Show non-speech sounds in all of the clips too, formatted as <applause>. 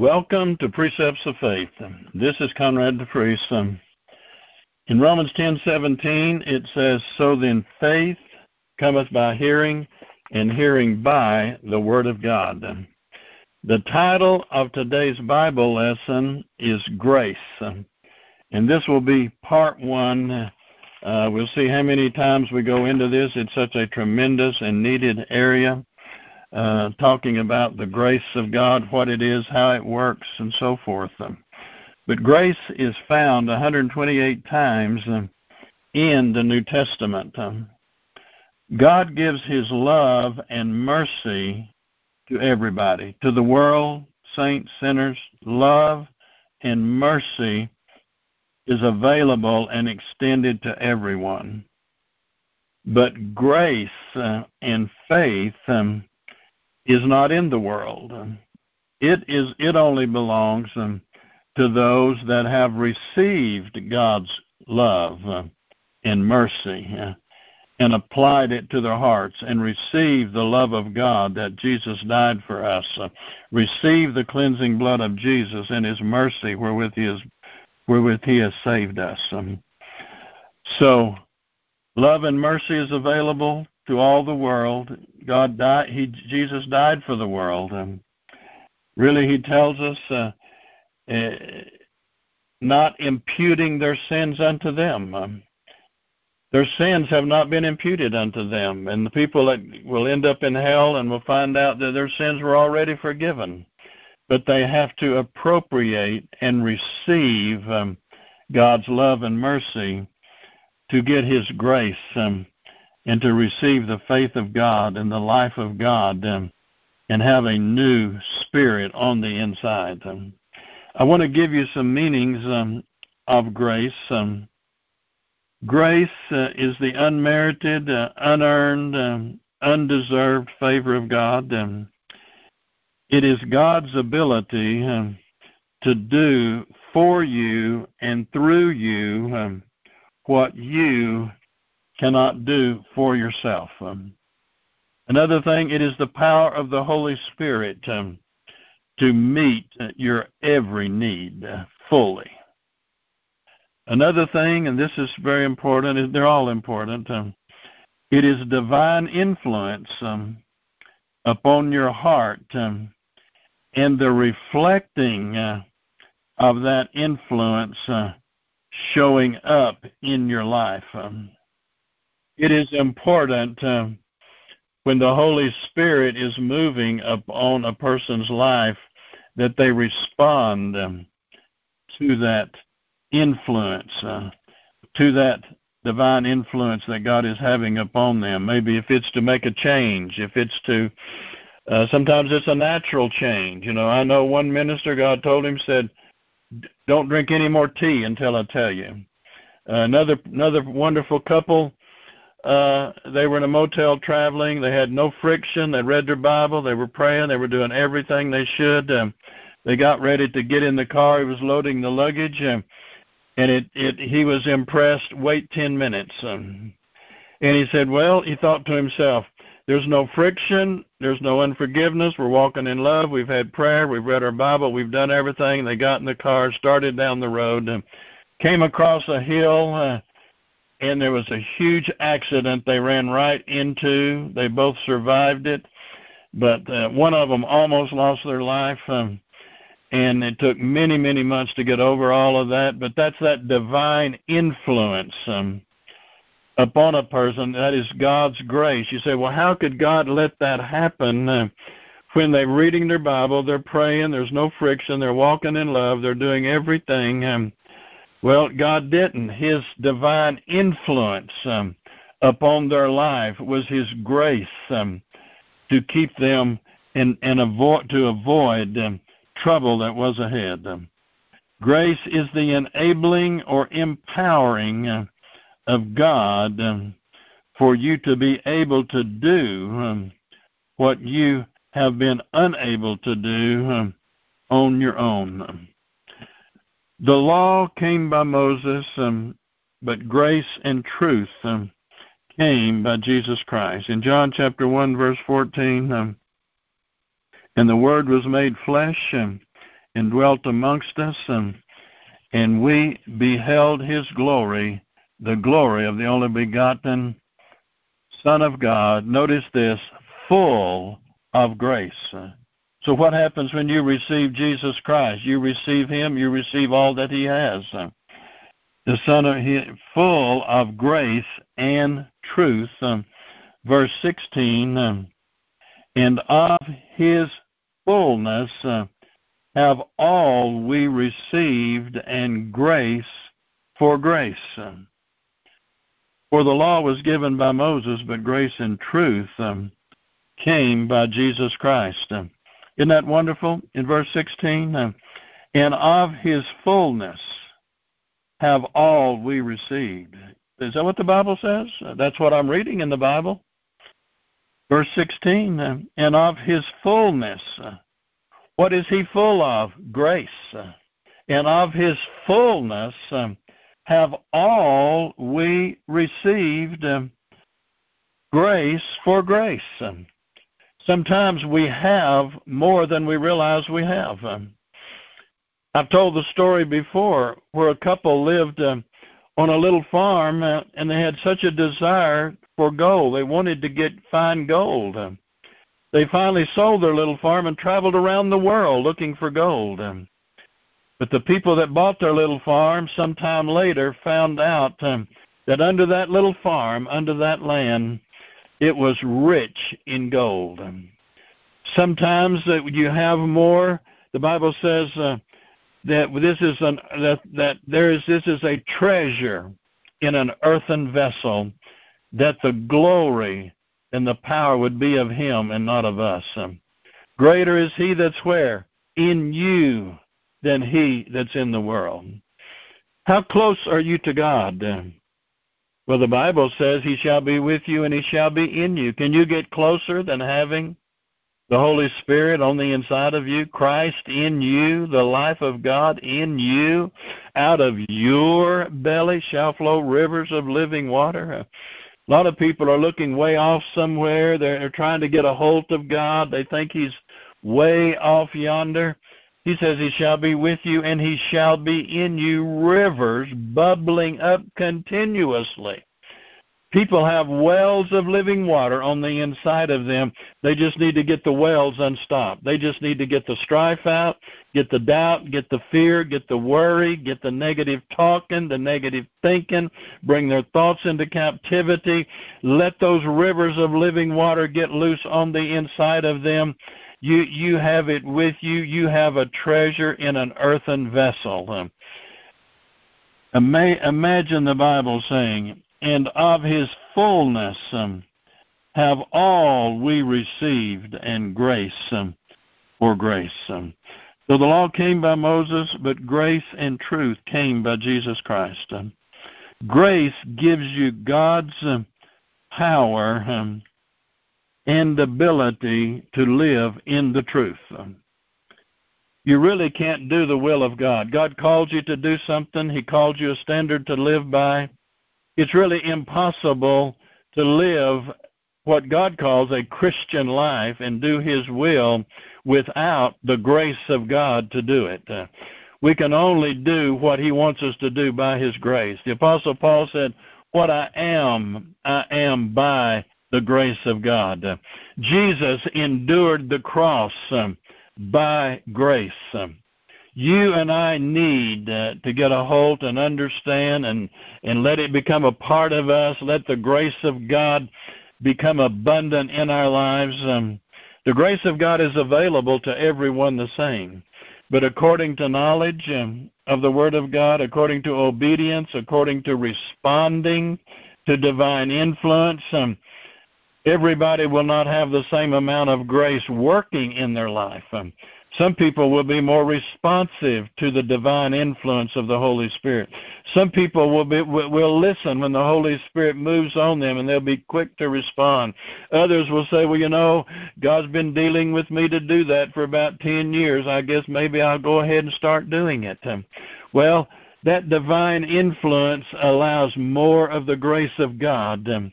Welcome to Precepts of Faith. This is Conrad the Priest. Um, in Romans 10:17 it says, "So then faith cometh by hearing, and hearing by the word of God." The title of today's Bible lesson is Grace, and this will be part one. Uh, we'll see how many times we go into this. It's such a tremendous and needed area uh, talking about the grace of God, what it is, how it works, and so forth. But grace is found 128 times in the New Testament. God gives His love and mercy to everybody, to the world, saints, sinners. Love and mercy is available and extended to everyone. But grace uh, and faith um, is not in the world. It is it only belongs um, to those that have received God's love uh, and mercy uh, and applied it to their hearts and received the love of God that Jesus died for us, uh, received the cleansing blood of Jesus and His mercy wherewith He has wherewith He has saved us. Um, so, love and mercy is available to all the world. God died. He Jesus died for the world. Um, really, He tells us uh, uh, not imputing their sins unto them. Um, their sins have not been imputed unto them, and the people that will end up in hell and will find out that their sins were already forgiven, but they have to appropriate and receive um, God's love and mercy to get His grace. Um, and to receive the faith of God and the life of God um, and have a new spirit on the inside. Um, I want to give you some meanings um, of grace. Um, grace uh, is the unmerited, uh, unearned, um, undeserved favor of God. Um, it is God's ability to do for you and through you what you cannot do for yourself. Um, another thing, it is the power of the Holy Spirit um, to meet your every need uh, fully. Another thing, and this is very important, they're all important, um, it is divine influence um, upon your heart um, and the reflecting uh, of that influence uh, showing up in your life. Um, it is important um, when the Holy Spirit is moving upon a person's life that they respond um, to that influence, uh, to that divine influence that God is having upon them. Maybe if it's to make a change, if it's to, uh, sometimes it's a natural change. You know, I know one minister, God told him, said, "Don't drink any more tea until I tell you." Uh, another another wonderful couple uh, they were in a motel traveling. They had no friction. They read their Bible. They were praying. They were doing everything they should. Um, they got ready to get in the car. He was loading the luggage, um, and it, it he was impressed. Wait ten minutes. Um, and he said, well, he thought to himself, there's no friction. There's no unforgiveness. We're walking in love. We've had prayer. We've read our Bible. We've done everything. They got in the car, started down the road, and came across a hill. Uh, and there was a huge accident they ran right into. They both survived it, but uh, one of them almost lost their life. Um, and it took many, many months to get over all of that. But that's that divine influence um, upon a person. That is God's grace. You say, well, how could God let that happen? Uh, when they're reading their Bible, they're praying, there's no friction, they're walking in love, they're doing everything. Um, well, God didn't. His divine influence um, upon their life was His grace um, to keep them and and avoid to avoid um, trouble that was ahead. Um, grace is the enabling or empowering uh, of God um, for you to be able to do um, what you have been unable to do on your own. The law came by Moses, um, but grace and truth um, came by Jesus Christ. In John chapter 1, verse 14, um, and the Word was made flesh um, and dwelt amongst us, and, and we beheld his glory, the glory of the only begotten Son of God. Notice this full of grace. So, what happens when you receive Jesus Christ? You receive him, you receive all that he has. The Son of him, full of grace and truth. verse 16, and of his fullness have all we received, and grace for grace. For the law was given by Moses, but grace and truth um, came by Jesus Christ. Um, isn't that wonderful? In verse 16, um, and of his fullness have all we received. Is that what the Bible says? That's what I'm reading in the Bible. Verse 16, um, and of his fullness. Uh, what is he full of? Grace. Uh, and of his fullness um, have all we received um, grace for grace. Sometimes we have more than we realize we have. Um, I've told the story before where a couple lived um, on a little farm uh, and they had such a desire for gold. They wanted to get fine gold. Um, they finally sold their little farm and traveled around the world looking for gold. Um, but the people that bought their little farm sometime later found out um, that under that little farm, under that land, it was rich in gold. Sometimes uh, you have more. The Bible says uh, that this is an that that there is this is a treasure in an earthen vessel, that the glory and the power would be of Him and not of us. Um, greater is He that's where in you than he that's in the world. How close are you to God? Well, the Bible says he shall be with you and he shall be in you. Can you get closer than having the Holy Spirit on the inside of you, Christ in you, the life of God in you? Out of your belly shall flow rivers of living water. A lot of people are looking way off somewhere. They're trying to get a hold of God. They think he's way off yonder. He says, He shall be with you, and He shall be in you rivers bubbling up continuously. People have wells of living water on the inside of them. They just need to get the wells unstopped. They just need to get the strife out, get the doubt, get the fear, get the worry, get the negative talking, the negative thinking, bring their thoughts into captivity. Let those rivers of living water get loose on the inside of them you you have it with you. You have a treasure in an earthen vessel. Um, imagine the Bible saying, "And of His fullness um, have all we received, and grace um, for grace." Um, so the law came by Moses, but grace and truth came by Jesus Christ. Um, grace gives you God's um, power um, and ability to live in the truth. You really can't do the will of God. God calls you to do something, He calls you a standard to live by. It's really impossible to live what God calls a Christian life and do His will without the grace of God to do it. We can only do what He wants us to do by His grace. The Apostle Paul said, What I am, I am by the grace of God. Jesus endured the cross um, by grace. Um, you and I need uh, to get a hold and understand and, and let it become a part of us. Let the grace of God become abundant in our lives. Um, the grace of God is available to everyone the same. But according to knowledge um, of the Word of God, according to obedience, according to responding to divine influence, um, everybody will not have the same amount of grace working in their life. Um, some people will be more responsive to the divine influence of the Holy Spirit. Some people will be will listen when the Holy Spirit moves on them and they'll be quick to respond. Others will say, "Well, you know, God's been dealing with me to do that for about 10 years. I guess maybe I'll go ahead and start doing it." Um, well, that divine influence allows more of the grace of God um,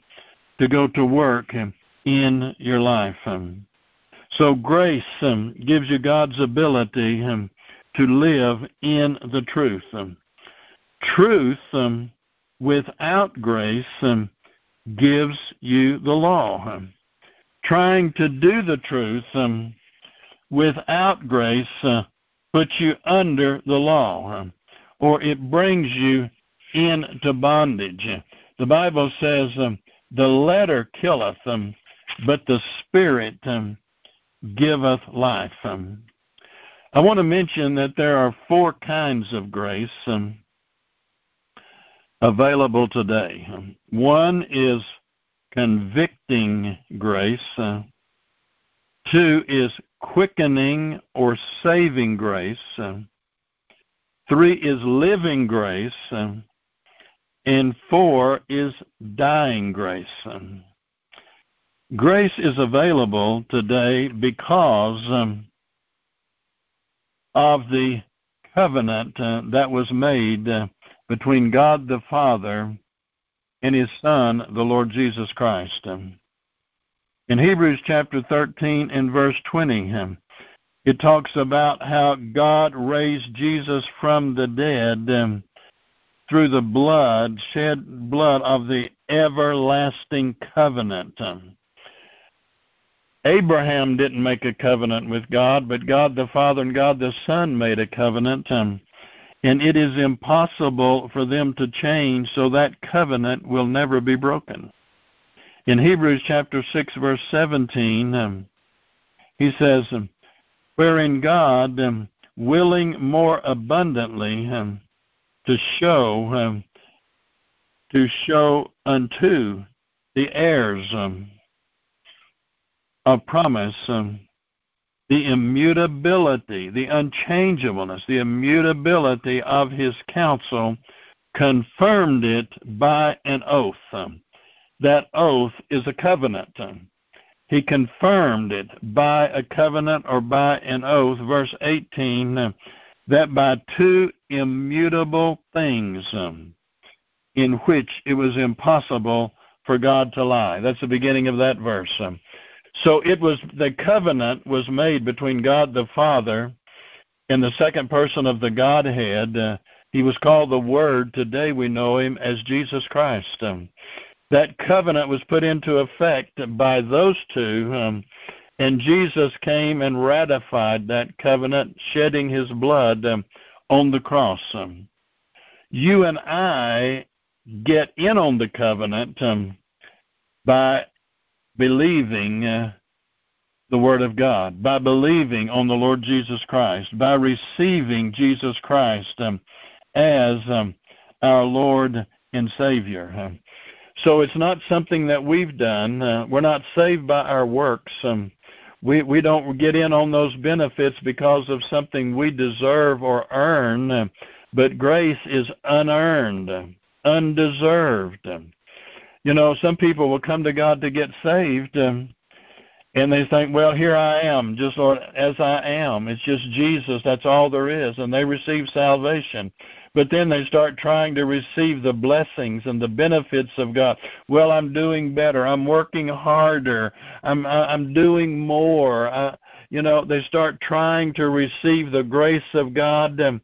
to go to work in your life. So grace um, gives you God's ability um, to live in the truth. Um, truth um, without grace um, gives you the law. Um, trying to do the truth um, without grace uh, puts you under the law, um, or it brings you into bondage. The Bible says, um, "The letter killeth, um, but the Spirit um, giveth life." Um, I want to mention that there are four kinds of grace um, available today. Um, one is convicting grace. Uh, two is quickening or saving grace. Uh, three is living grace. Uh, and four is dying grace. Grace is available today because um, of the covenant uh, that was made uh, between God the Father and his Son, the Lord Jesus Christ. In Hebrews chapter 13 and verse 20, um, it talks about how God raised Jesus from the dead um, through the blood, shed blood of the everlasting covenant. Abraham didn't make a covenant with God, but God the Father and God the Son made a covenant. And it is impossible for them to change, so that covenant will never be broken. In Hebrews chapter 6, verse 17, um, he says, Wherein God, um, willing more abundantly um, to show, um, to show unto the heirs um, of promise um, the immutability, the unchangeableness, the immutability of his counsel, confirmed it by an oath. Um, that oath is a covenant. Um, he confirmed it by a covenant or by an oath. Verse 18 uh, that by two immutable things um, in which it was impossible for God to lie. That's the beginning of that verse. Um, so it was the covenant was made between God the Father and the second person of the Godhead. Uh, he was called the Word. Today we know him as Jesus Christ. Um, that covenant was put into effect by those two, um, and Jesus came and ratified that covenant, shedding his blood um, on the cross. Um, you and I get in on the covenant um, by believing uh, the Word of God, by believing on the Lord Jesus Christ, by receiving Jesus Christ as our Lord and Savior. So it's not something that we've done. Uh, we're not saved by our works. Um, we we don't get in on those benefits because of something we deserve or earn. But grace is unearned, undeserved. You know, some people will come to God to get saved, and they think, well, here I am, just Lord, as I am. It's just Jesus. That's all there is, and they receive salvation. But then they start trying to receive the blessings and the benefits of God. Well, I'm doing better. I'm working harder. I'm I'm doing more. Uh, you know, they start trying to receive the grace of God. Um,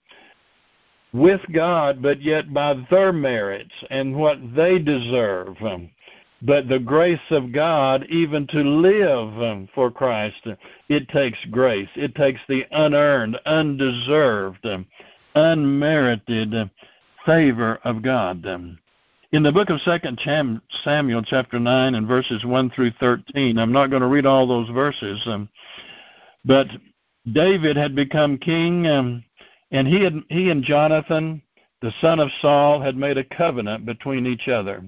with God, but yet by their merits and what they deserve. Um, but the grace of God, even to live um, for Christ, it takes grace. It takes the unearned, undeserved, unmerited favor of God. In the book of Second Samuel, chapter nine, and verses one through thirteen, I'm not going to read all those verses, but David had become king and he had he and Jonathan, the son of Saul, had made a covenant between each other.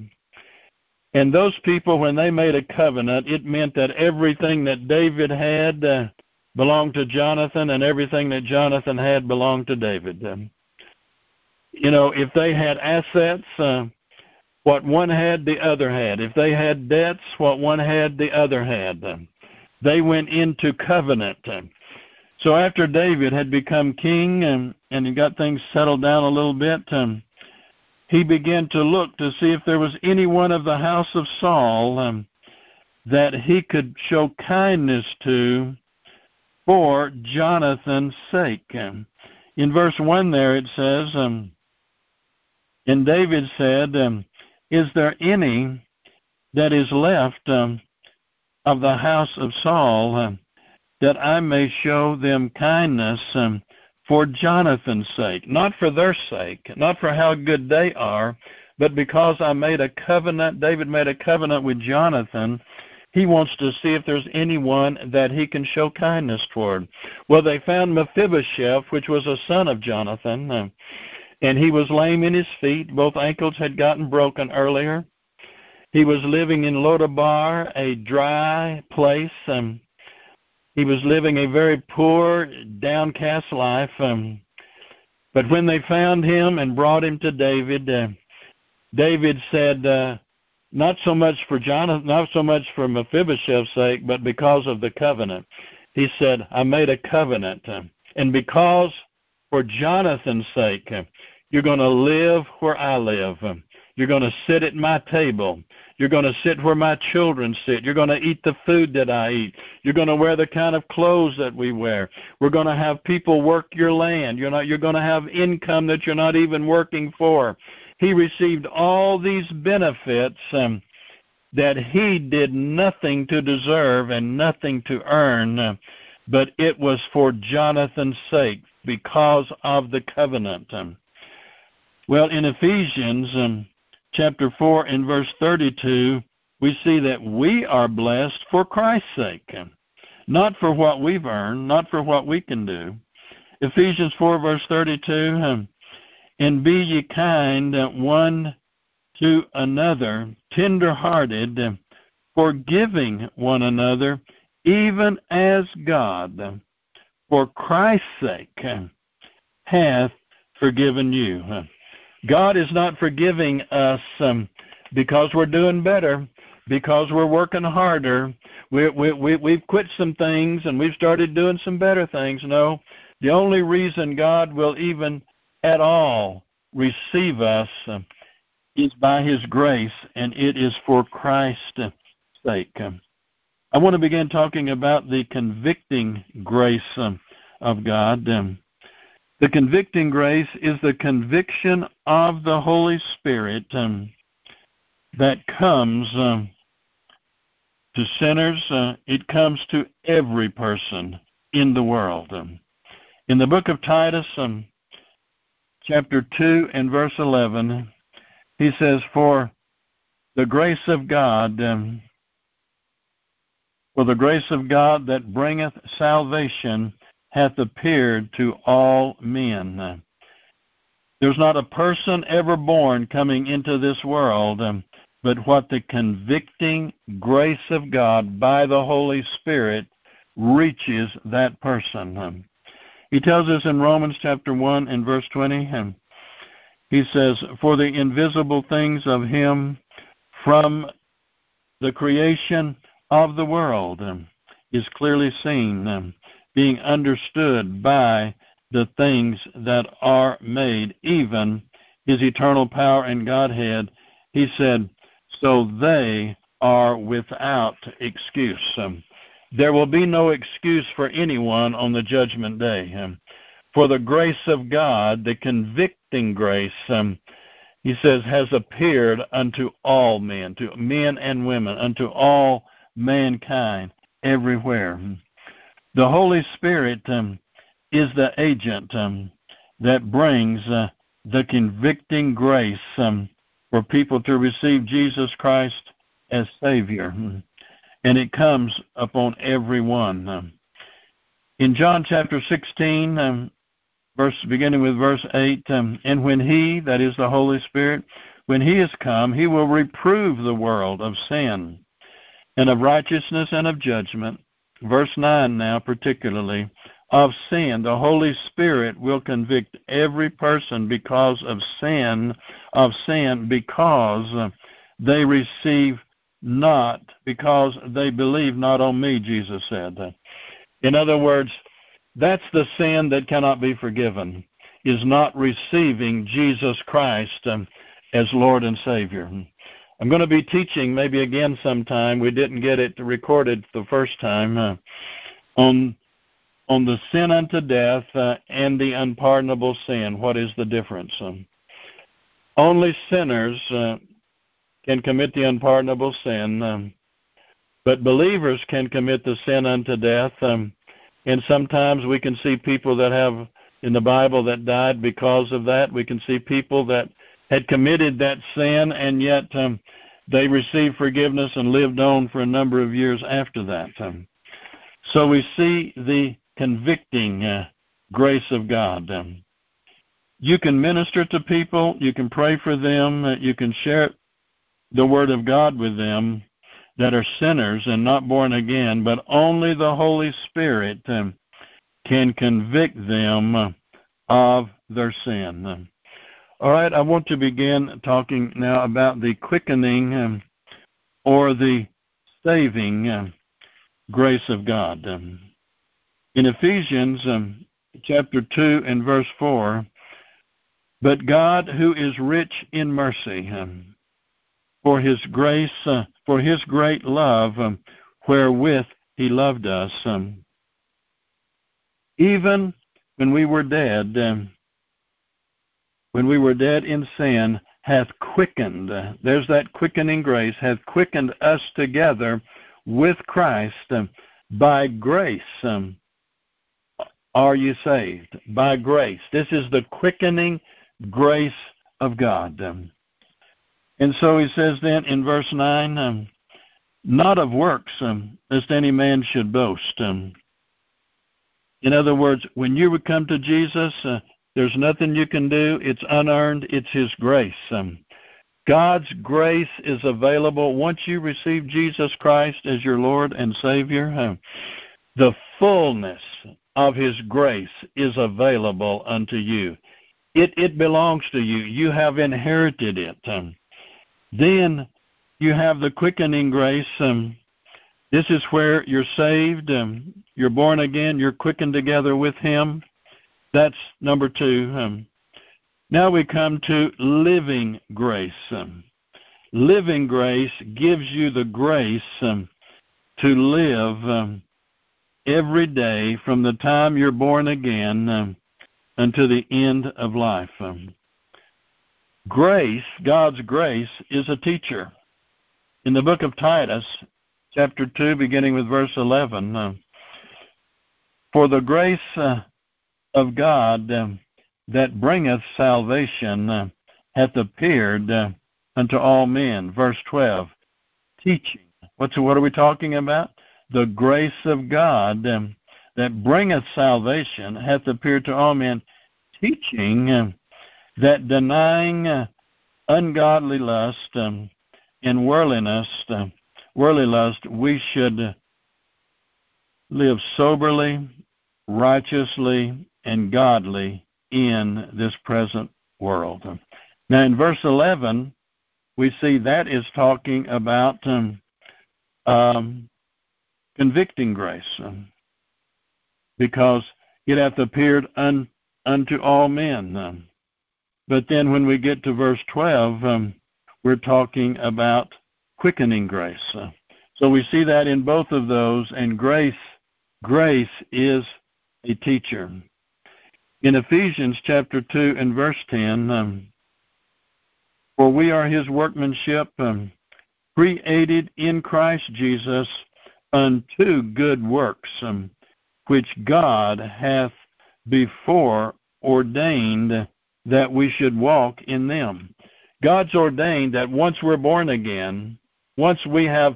And those people, when they made a covenant, it meant that everything that David had uh, belonged to Jonathan, and everything that Jonathan had belonged to David. Um, you know, if they had assets, uh, what one had, the other had. If they had debts, what one had, the other had. Um, they went into covenant. Um, so after David had become king and, and he got things settled down a little bit, um, he began to look to see if there was anyone of the house of Saul um, that he could show kindness to for Jonathan's sake. Um, in verse 1 there it says, um, And David said, um, Is there any that is left um, of the house of Saul uh, that I may show them kindness um, for Jonathan's sake? Not for their sake, not for how good they are, but because I made a covenant, David made a covenant with Jonathan he wants to see if there's anyone that he can show kindness toward. Well, they found Mephibosheth, which was a son of Jonathan, uh, and he was lame in his feet. Both ankles had gotten broken earlier. He was living in Lodabar, a dry place. Um, he was living a very poor, downcast life. Um, but when they found him and brought him to David, uh, David said, uh, not so much for Jonathan, not so much for Mephibosheth's sake, but because of the covenant. He said, I made a covenant. And because for Jonathan's sake, you're going to live where I live. You're going to sit at my table. You're going to sit where my children sit. You're going to eat the food that I eat. You're going to wear the kind of clothes that we wear. We're going to have people work your land. You're not you're going to have income that you're not even working for. He received all these benefits um, that he did nothing to deserve and nothing to earn, uh, but it was for Jonathan's sake because of the covenant. Um, well, in Ephesians um, chapter 4 and verse 32, we see that we are blessed for Christ's sake, um, not for what we've earned, not for what we can do. Ephesians 4 verse 32, um, and be ye kind one to another, tender hearted, forgiving one another, even as God, for Christ's sake, hath forgiven you. God is not forgiving us um, because we're doing better, because we're working harder. We, we, we, we've quit some things and we've started doing some better things. No, the only reason God will even at all receive us uh, is by His grace, and it is for Christ's sake. I want to begin talking about the convicting grace um, of God. Um, the convicting grace is the conviction of the Holy Spirit um, that comes um, to sinners. Uh, it comes to every person in the world. In the book of Titus, um, chapter 2 and verse 11, he says, For the grace of God, um, for the grace of God that bringeth salvation hath appeared to all men. There's not a person ever born coming into this world, um, but what the convicting grace of God by the Holy Spirit reaches that person. Um, he tells us in Romans chapter 1 and verse 20, and he says, For the invisible things of him from the creation of the world um, is clearly seen, um, being understood by the things that are made, even his eternal power and Godhead. He said, So they are without excuse. Um, there will be no excuse for anyone on the judgment day. Um, for the grace of God, the convicting grace, um, he says, has appeared unto all men, to men and women, unto all mankind everywhere. The Holy Spirit um, is the agent um, that brings uh, the convicting grace um, for people to receive Jesus Christ as Savior and it comes upon everyone. In John chapter 16, um, verse beginning with verse 8, um, and when He, that is the Holy Spirit, when He is come, He will reprove the world of sin and of righteousness and of judgment. Verse 9 now, particularly, of sin. The Holy Spirit will convict every person because of sin, of sin, because they receive not because they believe not on me, Jesus said. In other words, that's the sin that cannot be forgiven, is not receiving Jesus Christ um, as Lord and Savior. I'm going to be teaching maybe again sometime. We didn't get it recorded the first time uh, on on the sin unto death uh, and the unpardonable sin. What is the difference? Um, only sinners uh, can commit the unpardonable sin, um, but believers can commit the sin unto death. Um, and sometimes we can see people that have in the Bible that died because of that. We can see people that had committed that sin and yet um, they received forgiveness and lived on for a number of years after that. Um, so we see the convicting uh, grace of God. Um, you can minister to people, you can pray for them, uh, you can share the Word of God with them that are sinners and not born again, but only the Holy Spirit um, can convict them of their sin. All right, I want to begin talking now about the quickening um, or the saving um, grace of God. In Ephesians chapter 2 and verse 4, but God, who is rich in mercy, for his grace, uh, for his great love, um, wherewith he loved us, um, even when we were dead, um, when we were dead in sin, hath quickened. Uh, there's that quickening grace, hath quickened us together with Christ. Um, by grace um, are you saved. By grace. This is the quickening grace of God. Um, and so he says then in verse 9, um, not of works, um, lest any man should boast. Um, in other words, when you would come to Jesus, uh, there's nothing you can do. It's unearned. It's His grace. Um, God's grace is available once you receive Jesus Christ as your Lord and Savior. Uh, the fullness of His grace is available unto you. It it belongs to you. You have inherited it. Um, then you have the quickening grace. Um, this is where you're saved. Um, you're born again. You're quickened together with Him. That's number two. Um, now we come to living grace. Um, living grace gives you the grace um, to live um, every day from the time you're born again unto the end of life. Um, grace, God's grace, is a teacher. In the book of Titus, chapter 2, beginning with verse 11, uh, for the grace uh, of God uh, that bringeth salvation uh, hath appeared uh, unto all men. Verse 12, teaching. What's, what are we talking about? The grace of God um, that bringeth salvation hath appeared to all men, teaching uh, that denying uh, ungodly lust um, and worldliness, uh, worldly lust, we should live soberly, righteously, and godly in this present world. Now, in verse 11, we see that is talking about um, um, convicting grace, um, because it hath appeared un, unto all men. But then when we get to verse 12, um, we're talking about quickening grace. Uh, so we see that in both of those, and grace, grace is a teacher. In Ephesians chapter 2 and verse 10, um, for we are his workmanship, um, created in Christ Jesus unto good works, um, which God hath before ordained that we should walk in them. God's ordained that once we're born again, once we have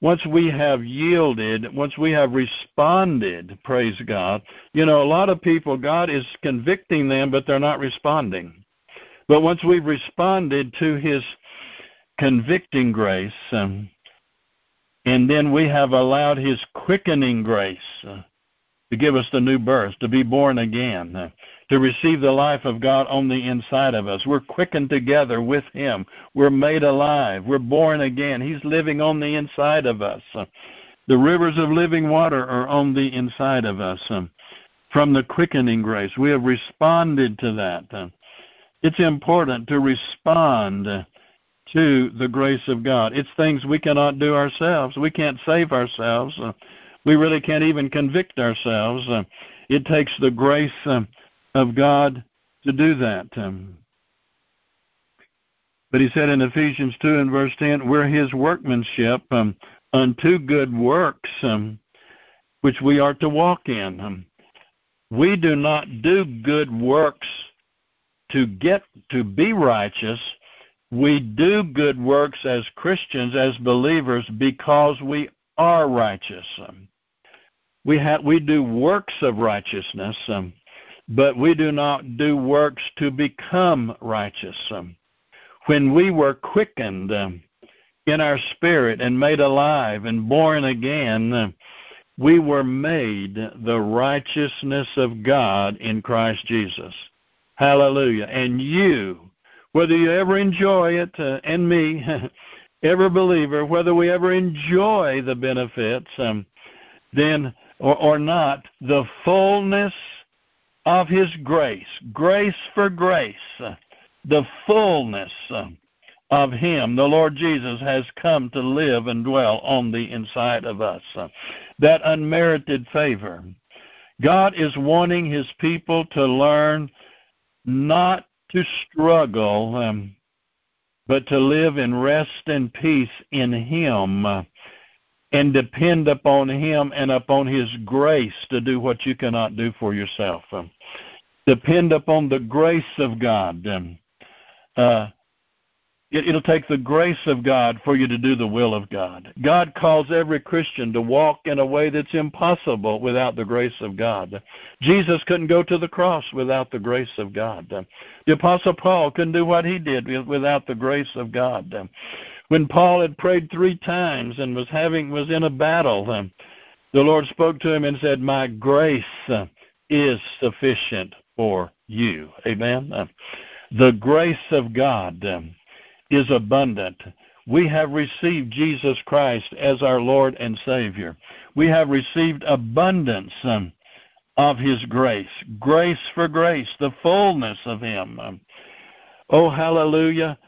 once we have yielded, once we have responded, praise God. You know, a lot of people God is convicting them but they're not responding. But once we've responded to his convicting grace, um, and then we have allowed his quickening grace to give us the new birth, to be born again, to receive the life of God on the inside of us. We're quickened together with Him. We're made alive. We're born again. He's living on the inside of us. The rivers of living water are on the inside of us um, from the quickening grace. We have responded to that. It's important to respond to the grace of God. It's things we cannot do ourselves. We can't save ourselves. We really can't even convict ourselves. It takes the grace um, of God to do that. Um, but he said in Ephesians 2 and verse 10, we're his workmanship um, unto good works, um, which we are to walk in. Um, we do not do good works to get to be righteous. We do good works as Christians, as believers, because we are righteous. Um, we have we do works of righteousness, um, but we do not do works to become righteous. Um, when we were quickened um, in our spirit and made alive and born again, uh, we were made the righteousness of God in Christ Jesus. Hallelujah. And you, whether you ever enjoy it, uh, and me, <laughs> every believer, whether we ever enjoy the benefits, um, then or, or not, the fullness of His grace, grace for grace, the fullness of Him, the Lord Jesus, has come to live and dwell on the inside of us. That unmerited favor. God is wanting His people to learn not to struggle, um, but to live in rest and peace in Him and depend upon Him and upon His grace to do what you cannot do for yourself. Um, depend upon the grace of God. Um, uh, it, it'll take the grace of God for you to do the will of God. God calls every Christian to walk in a way that's impossible without the grace of God. Jesus couldn't go to the cross without the grace of God. The Apostle Paul couldn't do what he did without the grace of God. When Paul had prayed three times and was having was in a battle, the Lord spoke to him and said, "My grace is sufficient for you." Amen. The grace of God um, is abundant. We have received Jesus Christ as our Lord and Savior. We have received abundance um, of His grace, grace for grace, the fullness of Him. Um, oh, hallelujah.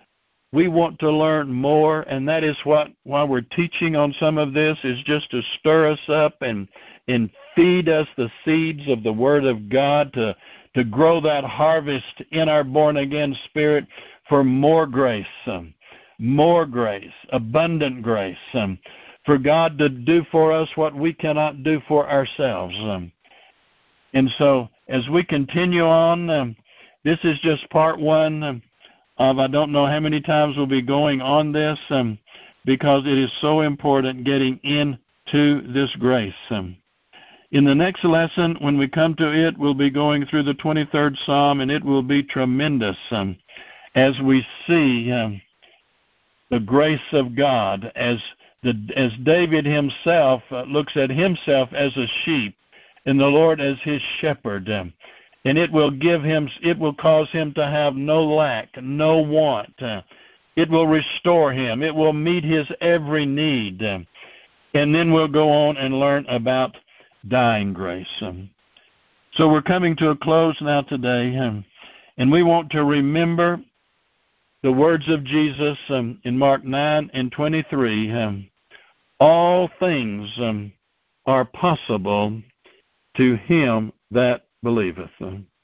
We want to learn more, and that is what why we're teaching on some of this is just to stir us up and and feed us the seeds of the Word of God to to grow that harvest in our born again spirit for more grace, um, more grace, abundant grace, um, for God to do for us what we cannot do for ourselves. Um, and so, as we continue on, um, this is just part one um, of I don't know how many times we'll be going on this um, because it is so important getting into this grace. Um, in the next lesson, when we come to it, we'll be going through the 23rd Psalm, and it will be tremendous um, as we see um, the grace of God, as the, as David himself uh, looks at himself as a sheep, and the Lord as his shepherd. Um, and it will give him, it will cause him to have no lack, no want. It will restore him. It will meet his every need. And then we'll go on and learn about dying grace. So we're coming to a close now today, and we want to remember the words of Jesus um, in Mark 9 and 23. Um, all things um, are possible to him that believeth.